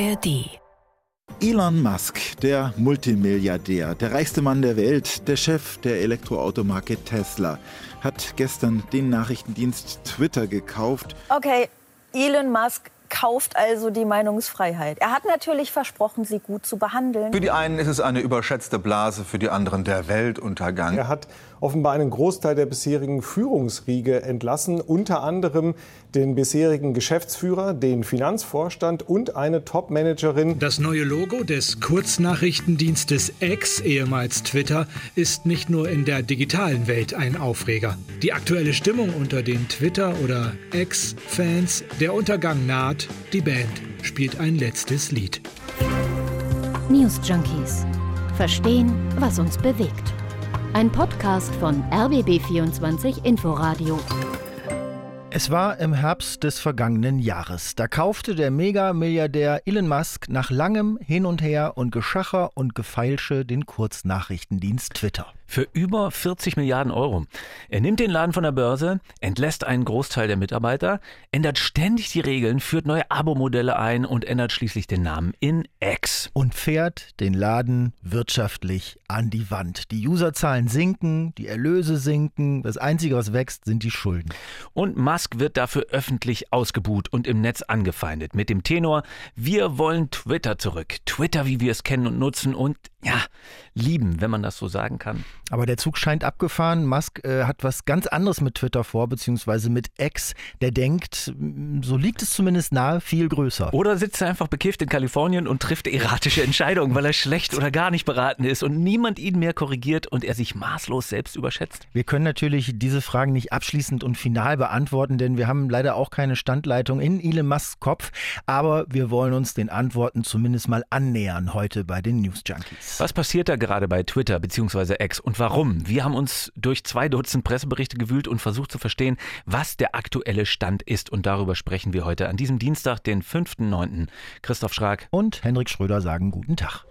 ARD. Elon Musk, der Multimilliardär, der reichste Mann der Welt, der Chef der Elektroautomarke Tesla, hat gestern den Nachrichtendienst Twitter gekauft. Okay, Elon Musk kauft also die Meinungsfreiheit. Er hat natürlich versprochen, sie gut zu behandeln. Für die einen ist es eine überschätzte Blase, für die anderen der Weltuntergang. Er hat offenbar einen Großteil der bisherigen Führungsriege entlassen, unter anderem den bisherigen Geschäftsführer, den Finanzvorstand und eine Top-Managerin. Das neue Logo des Kurznachrichtendienstes X, ehemals Twitter, ist nicht nur in der digitalen Welt ein Aufreger. Die aktuelle Stimmung unter den Twitter- oder X-Fans, der Untergang naht, die Band spielt ein letztes Lied. News Junkies. Verstehen, was uns bewegt. Ein Podcast von RBB24 Inforadio. Es war im Herbst des vergangenen Jahres. Da kaufte der Mega-Milliardär Elon Musk nach langem Hin und Her und Geschacher und Gefeilsche den Kurznachrichtendienst Twitter für über 40 Milliarden Euro. Er nimmt den Laden von der Börse, entlässt einen Großteil der Mitarbeiter, ändert ständig die Regeln, führt neue Abo-Modelle ein und ändert schließlich den Namen in X. Und fährt den Laden wirtschaftlich an die Wand. Die Userzahlen sinken, die Erlöse sinken, das Einzige, was wächst, sind die Schulden. Und Musk wird dafür öffentlich ausgebuht und im Netz angefeindet mit dem Tenor, wir wollen Twitter zurück. Twitter, wie wir es kennen und nutzen und ja, lieben, wenn man das so sagen kann. Aber der Zug scheint abgefahren. Musk äh, hat was ganz anderes mit Twitter vor, beziehungsweise mit X. Der denkt, so liegt es zumindest nahe, viel größer. Oder sitzt er einfach bekifft in Kalifornien und trifft erratische Entscheidungen, weil er schlecht oder gar nicht beraten ist und niemand ihn mehr korrigiert und er sich maßlos selbst überschätzt? Wir können natürlich diese Fragen nicht abschließend und final beantworten, denn wir haben leider auch keine Standleitung in Elon Musks Kopf. Aber wir wollen uns den Antworten zumindest mal annähern heute bei den News Junkies. Was passiert da gerade bei Twitter bzw. X und warum? Wir haben uns durch zwei Dutzend Presseberichte gewühlt und versucht zu verstehen, was der aktuelle Stand ist. Und darüber sprechen wir heute an diesem Dienstag, den 5.9. Christoph Schrag und Henrik Schröder sagen guten Tag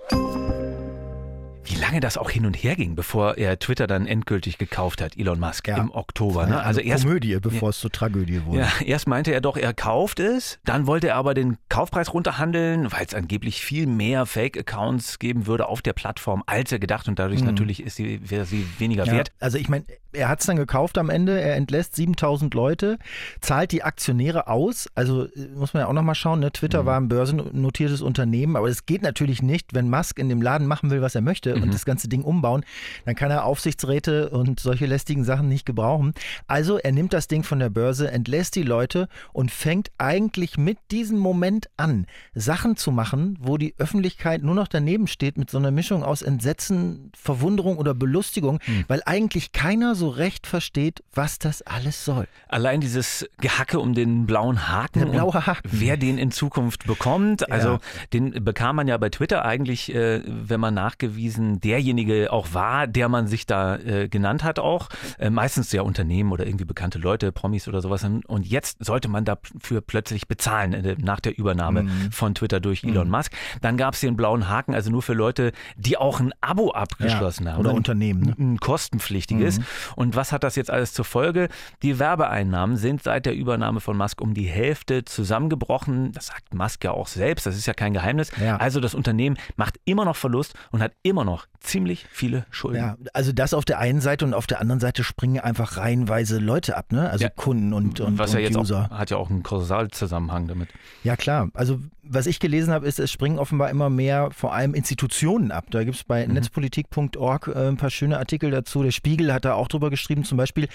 wie lange das auch hin und her ging, bevor er Twitter dann endgültig gekauft hat, Elon Musk, ja. im Oktober. Ne? Also erst, Komödie, bevor ja, es zur Tragödie wurde. Ja, erst meinte er doch, er kauft es, dann wollte er aber den Kaufpreis runterhandeln, weil es angeblich viel mehr Fake-Accounts geben würde auf der Plattform, als er gedacht und dadurch mhm. natürlich ist sie, sie weniger ja, wert. Also ich meine, er hat es dann gekauft am Ende, er entlässt 7000 Leute, zahlt die Aktionäre aus, also äh, muss man ja auch nochmal schauen, ne? Twitter mhm. war ein börsennotiertes Unternehmen, aber es geht natürlich nicht, wenn Musk in dem Laden machen will, was er möchte mhm. und das ganze Ding umbauen, dann kann er Aufsichtsräte und solche lästigen Sachen nicht gebrauchen. Also er nimmt das Ding von der Börse, entlässt die Leute und fängt eigentlich mit diesem Moment an, Sachen zu machen, wo die Öffentlichkeit nur noch daneben steht mit so einer Mischung aus Entsetzen, Verwunderung oder Belustigung, mhm. weil eigentlich keiner so recht versteht, was das alles soll. Allein dieses Gehacke um den blauen Haken, der blaue Haken. wer den in Zukunft bekommt, also ja. den bekam man ja bei Twitter eigentlich, äh, wenn man nachgewiesen derjenige auch war, der man sich da äh, genannt hat auch, äh, meistens ja Unternehmen oder irgendwie bekannte Leute, Promis oder sowas und jetzt sollte man dafür plötzlich bezahlen äh, nach der Übernahme mhm. von Twitter durch Elon mhm. Musk. Dann gab es den blauen Haken, also nur für Leute, die auch ein Abo abgeschlossen ja. haben. Oder Unternehmen. Ne? Ein kostenpflichtiges. Mhm. Und was hat das jetzt alles zur Folge? Die Werbeeinnahmen sind seit der Übernahme von Musk um die Hälfte zusammengebrochen. Das sagt Musk ja auch selbst, das ist ja kein Geheimnis. Ja. Also das Unternehmen macht immer noch Verlust und hat immer noch ziemlich viele Schulden. Ja, also das auf der einen Seite und auf der anderen Seite springen einfach reihenweise Leute ab, ne? Also ja. Kunden und, und, was ja und jetzt User. Auch, hat ja auch einen Kausalzusammenhang damit. Ja klar, also was ich gelesen habe, ist, es springen offenbar immer mehr vor allem Institutionen ab. Da gibt es bei mhm. netzpolitik.org äh, ein paar schöne Artikel dazu. Der Spiegel hat da auch drüber geschrieben, zum Beispiel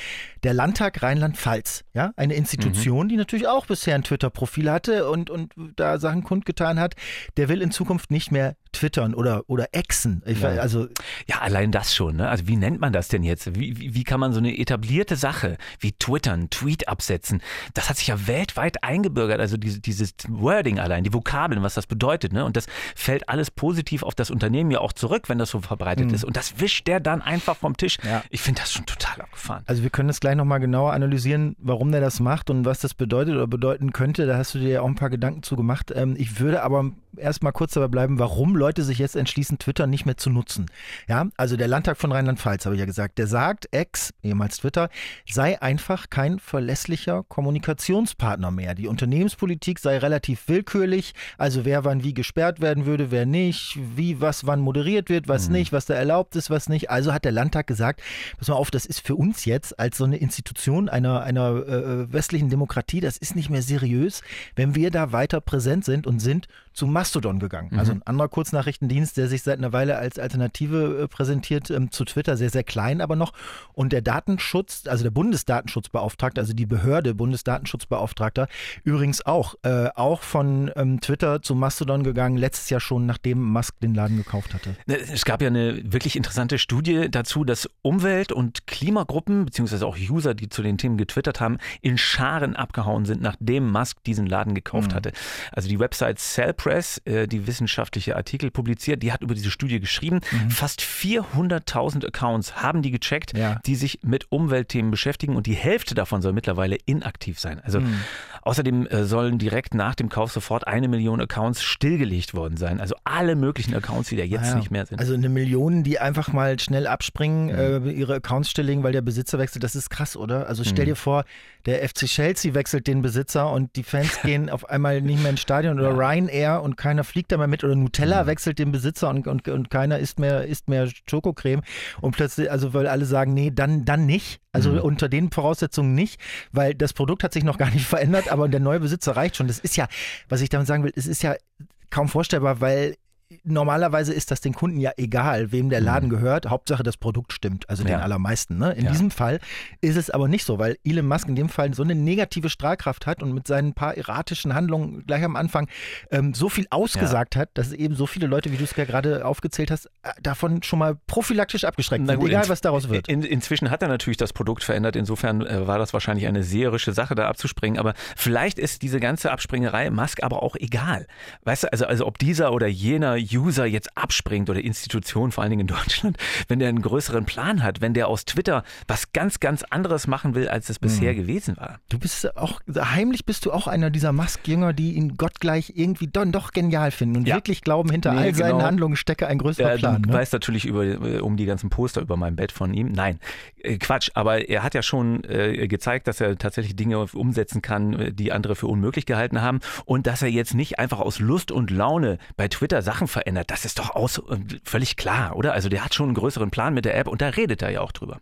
der Landtag Rheinland-Pfalz. Ja, eine Institution, mhm. die natürlich auch bisher ein Twitter-Profil hatte und, und da Sachen kundgetan hat. Der will in Zukunft nicht mehr twittern oder, oder exen. Ja. Also, ja, allein das schon. Ne? Also wie nennt man das denn jetzt? Wie, wie, wie kann man so eine etablierte Sache wie twittern, Tweet absetzen, das hat sich ja weltweit eingebürgert. Also diese, dieses Wording allein, die Vokabeln, was das bedeutet. Ne? Und das fällt alles positiv auf das Unternehmen ja auch zurück, wenn das so verbreitet mhm. ist. Und das wischt der dann einfach vom Tisch. Ja. Ich finde das schon total abgefahren. Also wir können das gleich nochmal genauer analysieren, warum der das macht und was das bedeutet oder bedeuten könnte. Da hast du dir ja auch ein paar Gedanken zu gemacht. Ähm, ich würde aber erstmal kurz dabei bleiben, warum Leute sich jetzt entschließen, Twitter nicht mehr zu nutzen. Ja, also der Landtag von Rheinland-Pfalz, habe ich ja gesagt, der sagt, ex, ehemals Twitter, sei einfach kein verlässlicher Kommunikationspartner mehr. Die Unternehmenspolitik sei relativ willkürlich, also wer wann wie gesperrt werden würde, wer nicht, wie was wann moderiert wird, was mhm. nicht, was da erlaubt ist, was nicht. Also hat der Landtag gesagt, pass mal auf, das ist für uns jetzt als so eine Institution einer, einer äh, westlichen Demokratie, das ist nicht mehr seriös, wenn wir da weiter präsent sind und sind zu Mastodon gegangen. Mhm. Also ein anderer Kurznachrichtendienst, der sich seit einer Weile als Alternative äh, präsentiert ähm, zu Twitter, sehr, sehr klein aber noch. Und der Datenschutz, also der Bundesdatenschutzbeauftragte, also die Behörde Bundesdatenschutzbeauftragter, übrigens auch, äh, auch von ähm, Twitter zu Mastodon gegangen, letztes Jahr schon, nachdem Musk den Laden gekauft hatte. Ne, es gab ja eine wirklich interessante Studie dazu, dass Umwelt- und Klimagruppen, beziehungsweise auch User, die zu den Themen getwittert haben, in Scharen abgehauen sind, nachdem Musk diesen Laden gekauft mhm. hatte. Also die Website Cell Äh, die wissenschaftliche Artikel publiziert, die hat über diese Studie geschrieben. Mhm. Fast 400.000 Accounts haben die gecheckt, ja. die sich mit Umweltthemen beschäftigen und die Hälfte davon soll mittlerweile inaktiv sein. Also mhm. Außerdem äh, sollen direkt nach dem Kauf sofort eine Million Accounts stillgelegt worden sein. Also alle möglichen Accounts, die da jetzt ja. nicht mehr sind. Also eine Million, die einfach mal schnell abspringen, mhm. äh, ihre Accounts stilllegen, weil der Besitzer wechselt, das ist krass, oder? Also stell mhm. dir vor, der FC Chelsea wechselt den Besitzer und die Fans gehen auf einmal nicht mehr ins Stadion oder ja. Ryanair und keiner fliegt da mehr mit oder Nutella mhm. wechselt den Besitzer und, und, und keiner isst mehr, isst mehr Schokocreme und plötzlich, also weil alle sagen, nee, dann, dann nicht. Also mhm. unter den Voraussetzungen nicht, weil das Produkt hat sich noch gar nicht verändert, aber der neue Besitzer reicht schon. Das ist ja, was ich damit sagen will, es ist ja kaum vorstellbar, weil normalerweise ist das den Kunden ja egal, wem der Laden mhm. gehört. Hauptsache das Produkt stimmt, also ja. den allermeisten. Ne? In ja. diesem Fall ist es aber nicht so, weil Elon Musk in dem Fall so eine negative Strahlkraft hat und mit seinen paar erratischen Handlungen gleich am Anfang ähm, so viel ausgesagt ja. hat, dass eben so viele Leute, wie du es ja gerade aufgezählt hast, äh, davon schon mal prophylaktisch abgeschreckt sind, egal was daraus wird. In, inzwischen hat er natürlich das Produkt verändert, insofern äh, war das wahrscheinlich eine seherische Sache, da abzuspringen, aber vielleicht ist diese ganze Abspringerei Musk aber auch egal. Weißt du, also, also ob dieser oder jener User jetzt abspringt oder Institution, vor allen Dingen in Deutschland, wenn der einen größeren Plan hat, wenn der aus Twitter was ganz, ganz anderes machen will, als es bisher mhm. gewesen war. Du bist auch, heimlich bist du auch einer dieser Musk-Jünger, die ihn gottgleich irgendwie dann doch genial finden und ja. wirklich glauben, hinter nee, all seinen genau. Handlungen stecke ein größerer ja, Plan. Du ne? weißt natürlich über, äh, um die ganzen Poster über meinem Bett von ihm. Nein, äh, Quatsch, aber er hat ja schon äh, gezeigt, dass er tatsächlich Dinge umsetzen kann, äh, die andere für unmöglich gehalten haben und dass er jetzt nicht einfach aus Lust und Laune bei Twitter Sachen verändert, das ist doch aus, äh, völlig klar, oder? Also der hat schon einen größeren Plan mit der App und da redet er ja auch drüber.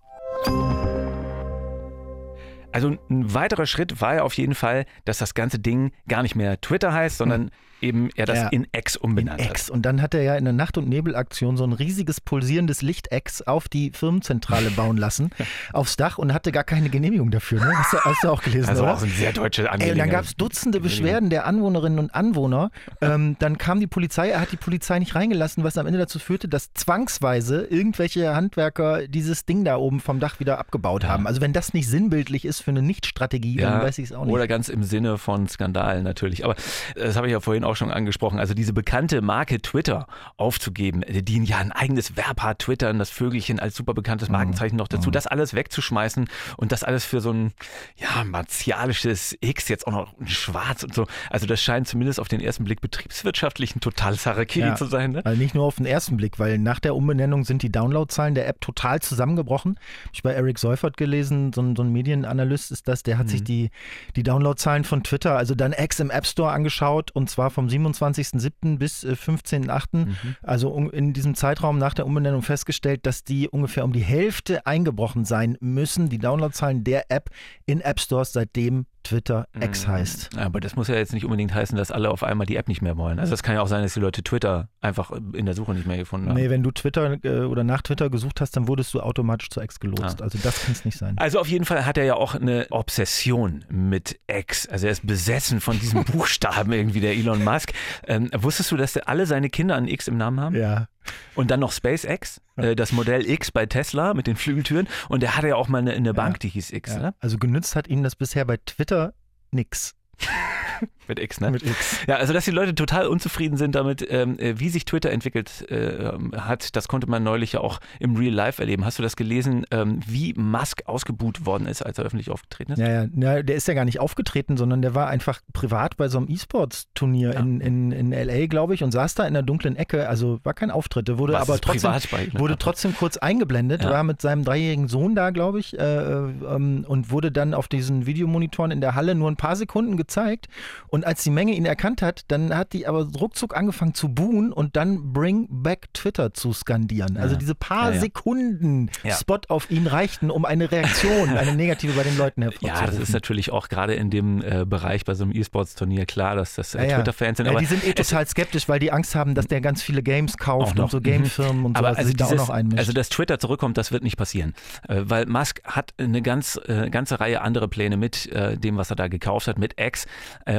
Also ein weiterer Schritt war ja auf jeden Fall, dass das ganze Ding gar nicht mehr Twitter heißt, sondern hm eben er das ja, in X umbenannt in X. hat. Und dann hat er ja in der Nacht- und Nebelaktion so ein riesiges pulsierendes Licht-X auf die Firmenzentrale bauen lassen, aufs Dach und hatte gar keine Genehmigung dafür. Ne? Hast, du, hast, du, auch gelesen, also oder? auch ein sehr deutsche Angelegenheit. dann gab es Dutzende Beschwerden der Anwohnerinnen und Anwohner. Ähm, dann kam die Polizei, er hat die Polizei nicht reingelassen, was am Ende dazu führte, dass zwangsweise irgendwelche Handwerker dieses Ding da oben vom Dach wieder abgebaut haben. Also wenn das nicht sinnbildlich ist für eine Nichtstrategie, ja, dann weiß ich es auch nicht. Oder ganz im Sinne von Skandalen natürlich. Aber das habe ich ja vorhin auch schon angesprochen, also diese bekannte Marke Twitter aufzugeben, die ja ein eigenes Verb hat, Twittern, das Vögelchen als super bekanntes mhm. Markenzeichen noch dazu, mhm. das alles wegzuschmeißen und das alles für so ein ja, martialisches X, jetzt auch noch ein Schwarz und so. Also das scheint zumindest auf den ersten Blick betriebswirtschaftlich ein totales Harakiri ja, zu sein. Ne? Also nicht nur auf den ersten Blick, weil nach der Umbenennung sind die Downloadzahlen der App total zusammengebrochen. Ich bei Eric Seufert gelesen, so ein, so ein Medienanalyst ist das, der hat mhm. sich die, die Downloadzahlen von Twitter, also dann X im App Store angeschaut und zwar vom 27 27.07. bis 15.08., äh, mhm. also in diesem Zeitraum nach der Umbenennung festgestellt, dass die ungefähr um die Hälfte eingebrochen sein müssen, die Downloadzahlen der App in App Stores, seitdem Twitter X mhm. heißt. Aber das muss ja jetzt nicht unbedingt heißen, dass alle auf einmal die App nicht mehr wollen. Also es kann ja auch sein, dass die Leute Twitter einfach in der Suche nicht mehr gefunden haben. Nee, wenn du Twitter äh, oder nach Twitter gesucht hast, dann wurdest du automatisch zu X gelotst. Ah. Also das kann es nicht sein. Also auf jeden Fall hat er ja auch eine Obsession mit X. Also er ist besessen von diesem Buchstaben irgendwie, der Elon Musk. Ähm, wusstest du, dass alle seine Kinder ein X im Namen haben? Ja. Und dann noch SpaceX, äh, das Modell X bei Tesla mit den Flügeltüren. Und der hatte ja auch mal eine, eine Bank, ja. die hieß X. Ja. Ne? Also genützt hat ihm das bisher bei Twitter nix. Mit X, ne? Mit X. Ja, also dass die Leute total unzufrieden sind damit, ähm, äh, wie sich Twitter entwickelt äh, hat, das konnte man neulich ja auch im Real Life erleben. Hast du das gelesen, ähm, wie Musk ausgebuht worden ist, als er öffentlich aufgetreten ist? Ja, ja, ja, der ist ja gar nicht aufgetreten, sondern der war einfach privat bei so einem E-Sports-Turnier Ja. in, in, in LA, glaube ich, und saß da in der dunklen Ecke. Also war kein Auftritt. Der wurde Was aber trotzdem, wurde trotzdem kurz eingeblendet, Ja. war mit seinem dreijährigen Sohn da, glaube ich, äh, ähm, und wurde dann auf diesen Videomonitoren in der Halle nur ein paar Sekunden gezeigt. Und als die Menge ihn erkannt hat, dann hat die aber ruckzuck angefangen zu buhen und dann Bring Back Twitter zu skandieren. Also diese paar. Sekunden. Spot auf ihn reichten, um eine Reaktion, eine negative bei den Leuten hervorzurufen. Ja, das ist natürlich auch gerade in dem äh, Bereich bei so einem E-Sports-Turnier klar, dass das äh. Twitter-Fans sind. Aber die sind eh total skeptisch, weil die Angst haben, dass der ganz viele Games kauft und so Gamefirmen und Aber sowas also, sich da auch dieses, noch einmischt. also, dass Twitter zurückkommt, das wird nicht passieren. Äh, weil Musk hat eine ganz, äh, ganze Reihe andere Pläne mit äh, dem, was er da gekauft hat, mit X.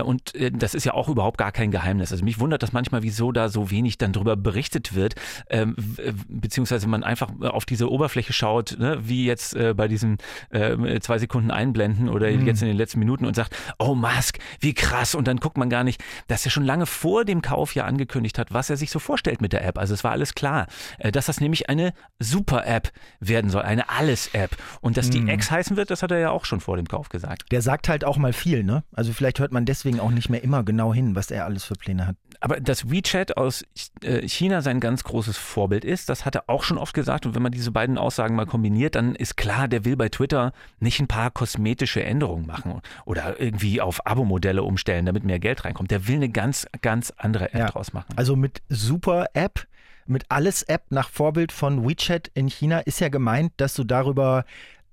Äh, und äh, das ist ja auch überhaupt gar kein Geheimnis. Also mich wundert das manchmal, wieso da so wenig dann drüber berichtet wird, ähm, äh, beziehungsweise man einfach auf diese Oberfläche schaut, ne, wie jetzt äh, bei diesen äh, zwei Sekunden einblenden oder Mhm. jetzt in den letzten Minuten und sagt, oh Musk, wie krass. Und dann guckt man gar nicht, dass er schon lange vor dem Kauf ja angekündigt hat, was er sich so vorstellt mit der App. Also es war alles klar, äh, dass das nämlich eine Super-App werden soll, eine Alles-App. Und dass Mhm. die X heißen wird, das hat er ja auch schon vor dem Kauf gesagt. der sagt halt auch mal viel, ne? Also vielleicht hört man deswegen auch nicht mehr immer genau hin, was er alles für Pläne hat. Aber dass WeChat aus äh, China sein ganz großes Vorbild ist, das hat er auch schon oft gesagt. Und wenn man diese beiden Aussagen mal kombiniert, dann ist klar, der will bei Twitter nicht ein paar kosmetische Änderungen machen oder irgendwie auf Abo-Modelle umstellen, damit mehr Geld reinkommt. Der will eine ganz, ganz andere App Ja. draus machen. Also mit Super-App, mit Alles-App nach Vorbild von WeChat in China ist ja gemeint, dass du darüber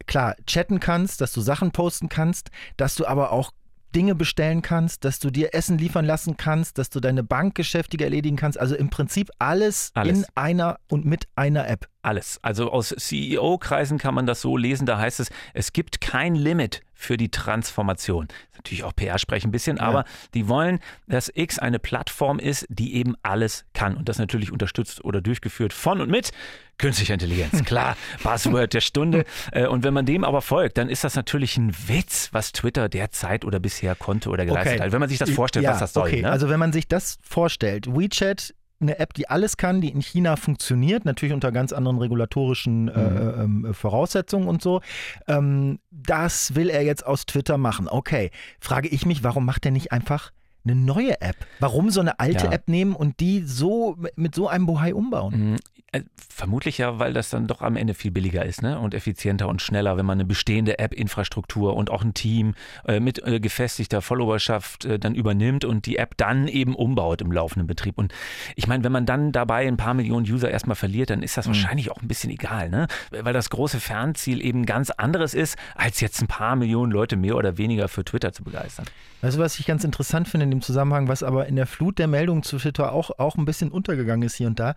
klar chatten kannst, dass du Sachen posten kannst, dass du aber auch Dinge bestellen kannst, dass du dir Essen liefern lassen kannst, dass du deine Bankgeschäftige erledigen kannst. Also im Prinzip alles, Alles. in einer und mit einer App. Alles. Also aus CEO-Kreisen kann man das so lesen. Da heißt es, es gibt kein Limit für die Transformation. Natürlich auch PR-Sprech ein bisschen, aber die wollen, dass X eine Plattform ist, die eben alles kann. Und das natürlich unterstützt oder durchgeführt von und mit künstlicher Intelligenz. Klar, Buzzword der Stunde. Äh, Und wenn man dem aber folgt, dann ist das natürlich ein Witz, was Twitter derzeit oder bisher konnte oder geleistet hat. Wenn man sich das vorstellt, ja, was das soll. Okay, ne? also wenn man sich das vorstellt, WeChat, eine App, die alles kann, die in China funktioniert, natürlich unter ganz anderen regulatorischen äh, Mhm. ähm, Voraussetzungen und so. Ähm, das will er jetzt aus Twitter machen. Okay, frage ich mich, warum macht er nicht einfach eine neue App? Warum so eine alte Ja. App nehmen und die so mit so einem Bohai umbauen? Mhm. Äh, Vermutlich ja, weil das dann doch am Ende viel billiger ist ne? und effizienter und schneller, wenn man eine bestehende App-Infrastruktur und auch ein Team äh, mit äh, gefestigter Followerschaft äh, dann übernimmt und die App dann eben umbaut im laufenden Betrieb. Und ich meine, wenn man dann dabei ein paar Millionen User erstmal verliert, dann ist das wahrscheinlich auch ein bisschen egal, ne? weil das große Fernziel eben ganz anderes ist, als jetzt ein paar Millionen Leute mehr oder weniger für Twitter zu begeistern. Weißt du, was ich ganz interessant finde in dem Zusammenhang, was aber in der Flut der Meldungen zu Twitter auch, auch ein bisschen untergegangen ist hier und da,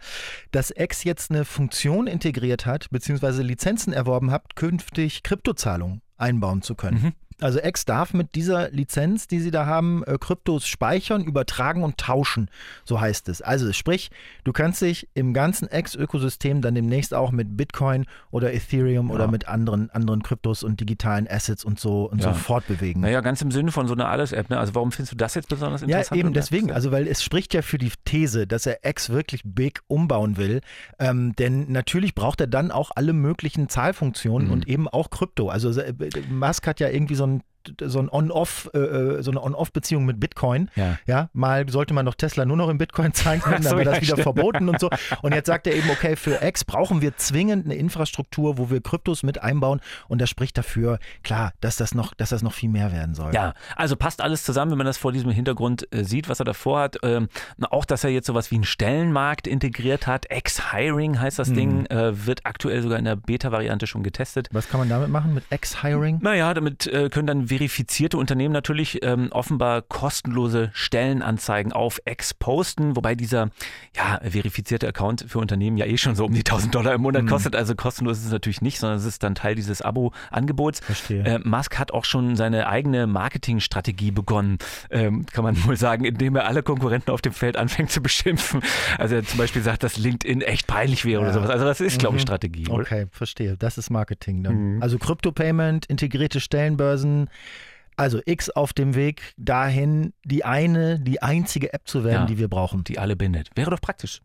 dass X jetzt eine Funktion integriert hat, beziehungsweise Lizenzen erworben hat, künftig Kryptozahlungen einbauen zu können. Mhm. Also X darf mit dieser Lizenz, die sie da haben, äh, Kryptos speichern, übertragen und tauschen, so heißt es. Also sprich, du kannst dich im ganzen X-Ökosystem dann demnächst auch mit Bitcoin oder Ethereum oder mit anderen, anderen Kryptos und digitalen Assets und so und Ja. so fortbewegen. Naja, ganz im Sinne von so einer Alles-App. Ne? Also warum findest du das jetzt besonders Ja, interessant? eben Und deswegen. Also, weil es spricht ja für die These, dass er X wirklich big umbauen will. Ähm, denn natürlich braucht er dann auch alle möglichen Zahlfunktionen Mhm. und eben auch Krypto. Also, äh, Musk hat ja irgendwie so ein on so ein On-Off, äh, äh, so eine On-Off-Beziehung mit Bitcoin. Ja. Ja, mal sollte man doch Tesla nur noch in Bitcoin zahlen können, Ach so, dann wird ja, das wieder stimmt. verboten und so. Und jetzt sagt er eben, okay, für X brauchen wir zwingend eine Infrastruktur, wo wir Kryptos mit einbauen. Und das spricht dafür, klar, dass das noch, dass das noch viel mehr werden soll. Ja, also passt alles zusammen, wenn man das vor diesem Hintergrund äh, sieht, was er davor hat. Ähm, auch, dass er jetzt sowas wie einen Stellenmarkt integriert hat. Ex-Hiring heißt das Ding, äh, wird aktuell sogar in der Beta-Variante schon getestet. Was kann man damit machen mit X-Hiring? Naja, damit äh, können dann verifizierte Unternehmen natürlich ähm, offenbar kostenlose Stellenanzeigen auf X posten, wobei dieser ja, verifizierte Account für Unternehmen ja eh schon so um die 1000 Dollar im Monat kostet. Also kostenlos ist es natürlich nicht, sondern es ist dann Teil dieses Abo-Angebots. Äh, Musk hat auch schon seine eigene Marketingstrategie begonnen, ähm, kann man wohl sagen, indem er alle Konkurrenten auf dem Feld anfängt zu beschimpfen. Also er zum Beispiel sagt, dass LinkedIn echt peinlich wäre oder Ja. sowas. Also das ist, glaube ich, Mhm. Strategie. oder? Okay, verstehe. Das ist Marketing dann. Also Crypto-Payment, integrierte Stellenbörsen. Also X auf dem Weg dahin, die eine, die einzige App zu werden, Ja. die wir brauchen. Die alle bindet. Wäre doch praktisch.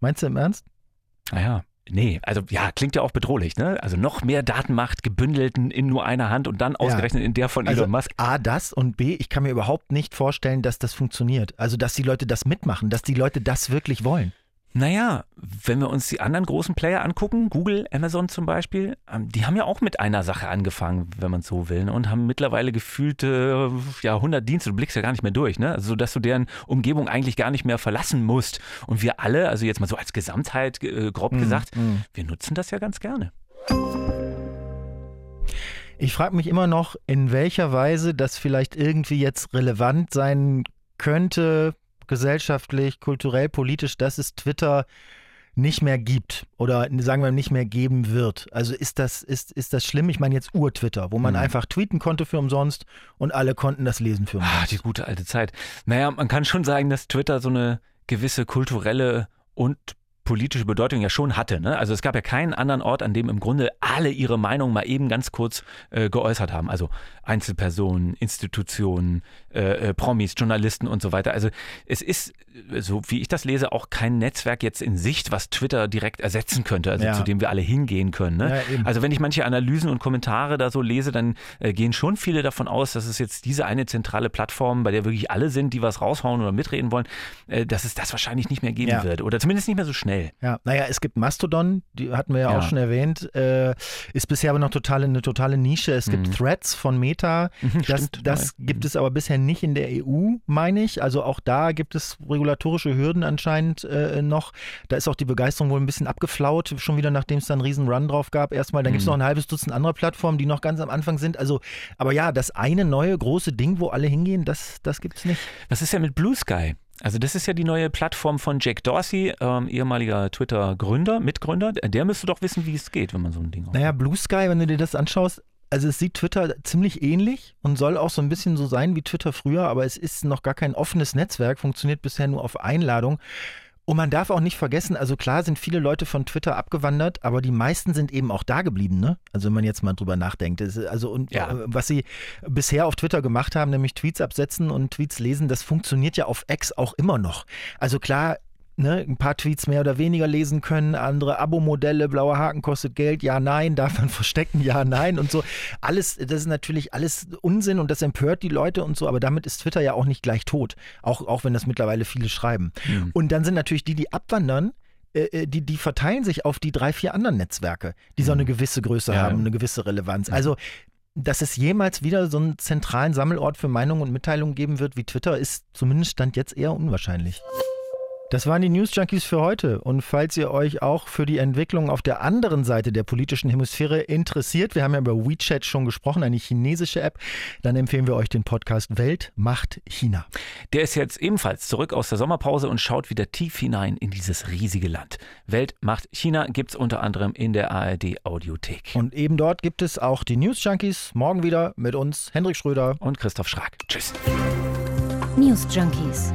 Meinst du im Ernst? Naja. Nee, also ja, klingt ja auch bedrohlich, ne? Also noch mehr Datenmacht gebündelt in nur einer Hand und dann ausgerechnet in der von Also Elon Musk. A, das und B, ich kann mir überhaupt nicht vorstellen, dass das funktioniert. Also, dass die Leute das mitmachen, dass die Leute das wirklich wollen. Naja, wenn wir uns die anderen großen Player angucken, Google, Amazon zum Beispiel, ähm, die haben ja auch mit einer Sache angefangen, wenn man es so will, ne, und haben mittlerweile gefühlte ja, 100 Dienste, du blickst ja gar nicht mehr durch, ne? also dass du deren Umgebung eigentlich gar nicht mehr verlassen musst. Und wir alle, also jetzt mal so als Gesamtheit äh, grob Mhm, gesagt, wir nutzen das ja ganz gerne. Ich frage mich immer noch, in welcher Weise das vielleicht irgendwie jetzt relevant sein könnte, gesellschaftlich, kulturell, politisch, dass es Twitter nicht mehr gibt oder sagen wir nicht mehr geben wird. Also ist das, ist, ist das schlimm? Ich meine jetzt Ur-Twitter, wo man Mhm. einfach tweeten konnte für umsonst und alle konnten das lesen für umsonst. Ah, die gute alte Zeit. Naja, man kann schon sagen, dass Twitter so eine gewisse kulturelle und politische Bedeutung ja schon hatte. Ne? Also es gab ja keinen anderen Ort, an dem im Grunde alle ihre Meinung mal eben ganz kurz äh, geäußert haben. Also Einzelpersonen, Institutionen, äh, äh, Promis, Journalisten und so weiter. Also es ist, äh, so wie ich das lese, auch kein Netzwerk jetzt in Sicht, was Twitter direkt ersetzen könnte, also Ja. zu dem wir alle hingehen können. Ne? Ja, also wenn ich manche Analysen und Kommentare da so lese, dann äh, gehen schon viele davon aus, dass es jetzt diese eine zentrale Plattform, bei der wirklich alle sind, die was raushauen oder mitreden wollen, äh, dass es das wahrscheinlich nicht mehr geben Ja. wird. Oder zumindest nicht mehr so schnell. Ja, naja, es gibt Mastodon, die hatten wir ja, Ja. auch schon erwähnt, äh, ist bisher aber noch totale, eine totale Nische. Es gibt Mhm. Threads von Meta, das, stimmt, das gibt es aber bisher nicht in der EU, meine ich. Also auch da gibt es regulatorische Hürden anscheinend äh, noch. Da ist auch die Begeisterung wohl ein bisschen abgeflaut, schon wieder nachdem es da einen riesen Run drauf gab erstmal. Dann gibt es Mhm. noch ein halbes Dutzend anderer Plattformen, die noch ganz am Anfang sind. Also, aber ja, das eine neue große Ding, wo alle hingehen, das, das gibt es nicht. Was ist ja mit Blue Sky? Also das ist ja die neue Plattform von Jack Dorsey, ähm, ehemaliger Twitter-Gründer, Mitgründer. Der müsste doch wissen, wie es geht, wenn man so ein Ding Naja, Blue Sky, wenn du dir das anschaust, also es sieht Twitter ziemlich ähnlich und soll auch so ein bisschen so sein wie Twitter früher, aber es ist noch gar kein offenes Netzwerk, funktioniert bisher nur auf Einladung. Und man darf auch nicht vergessen, also klar sind viele Leute von Twitter abgewandert, aber die meisten sind eben auch da geblieben, ne? Also wenn man jetzt mal drüber nachdenkt. Also und Ja. äh, was sie bisher auf Twitter gemacht haben, nämlich Tweets absetzen und Tweets lesen, das funktioniert ja auf X auch immer noch. Also klar, ne, ein paar Tweets mehr oder weniger lesen können, andere Abo-Modelle, blauer Haken kostet Geld, ja, nein, darf man verstecken, ja, nein und so. Alles, das ist natürlich alles Unsinn und das empört die Leute und so, aber damit ist Twitter ja auch nicht gleich tot, auch, auch wenn das mittlerweile viele schreiben. Mhm. Und dann sind natürlich die, die abwandern, äh, äh, die, die verteilen sich auf die drei, vier anderen Netzwerke, die so eine gewisse Größe Mhm. Ja, haben, eine gewisse Relevanz. Also dass es jemals wieder so einen zentralen Sammelort für Meinungen und Mitteilungen geben wird wie Twitter, ist zumindest Stand jetzt eher unwahrscheinlich. Das waren die News Junkies für heute. Und falls ihr euch auch für die Entwicklung auf der anderen Seite der politischen Hemisphäre interessiert, wir haben ja über WeChat schon gesprochen, eine chinesische App, dann empfehlen wir euch den Podcast Welt macht China. Der ist jetzt ebenfalls zurück aus der Sommerpause und schaut wieder tief hinein in dieses riesige Land. Welt macht China gibt's unter anderem in der ARD Audiothek. Und eben dort gibt es auch die News Junkies. Morgen wieder mit uns, Hendrik Schröder. Und Christoph Schrag. Tschüss. News Junkies.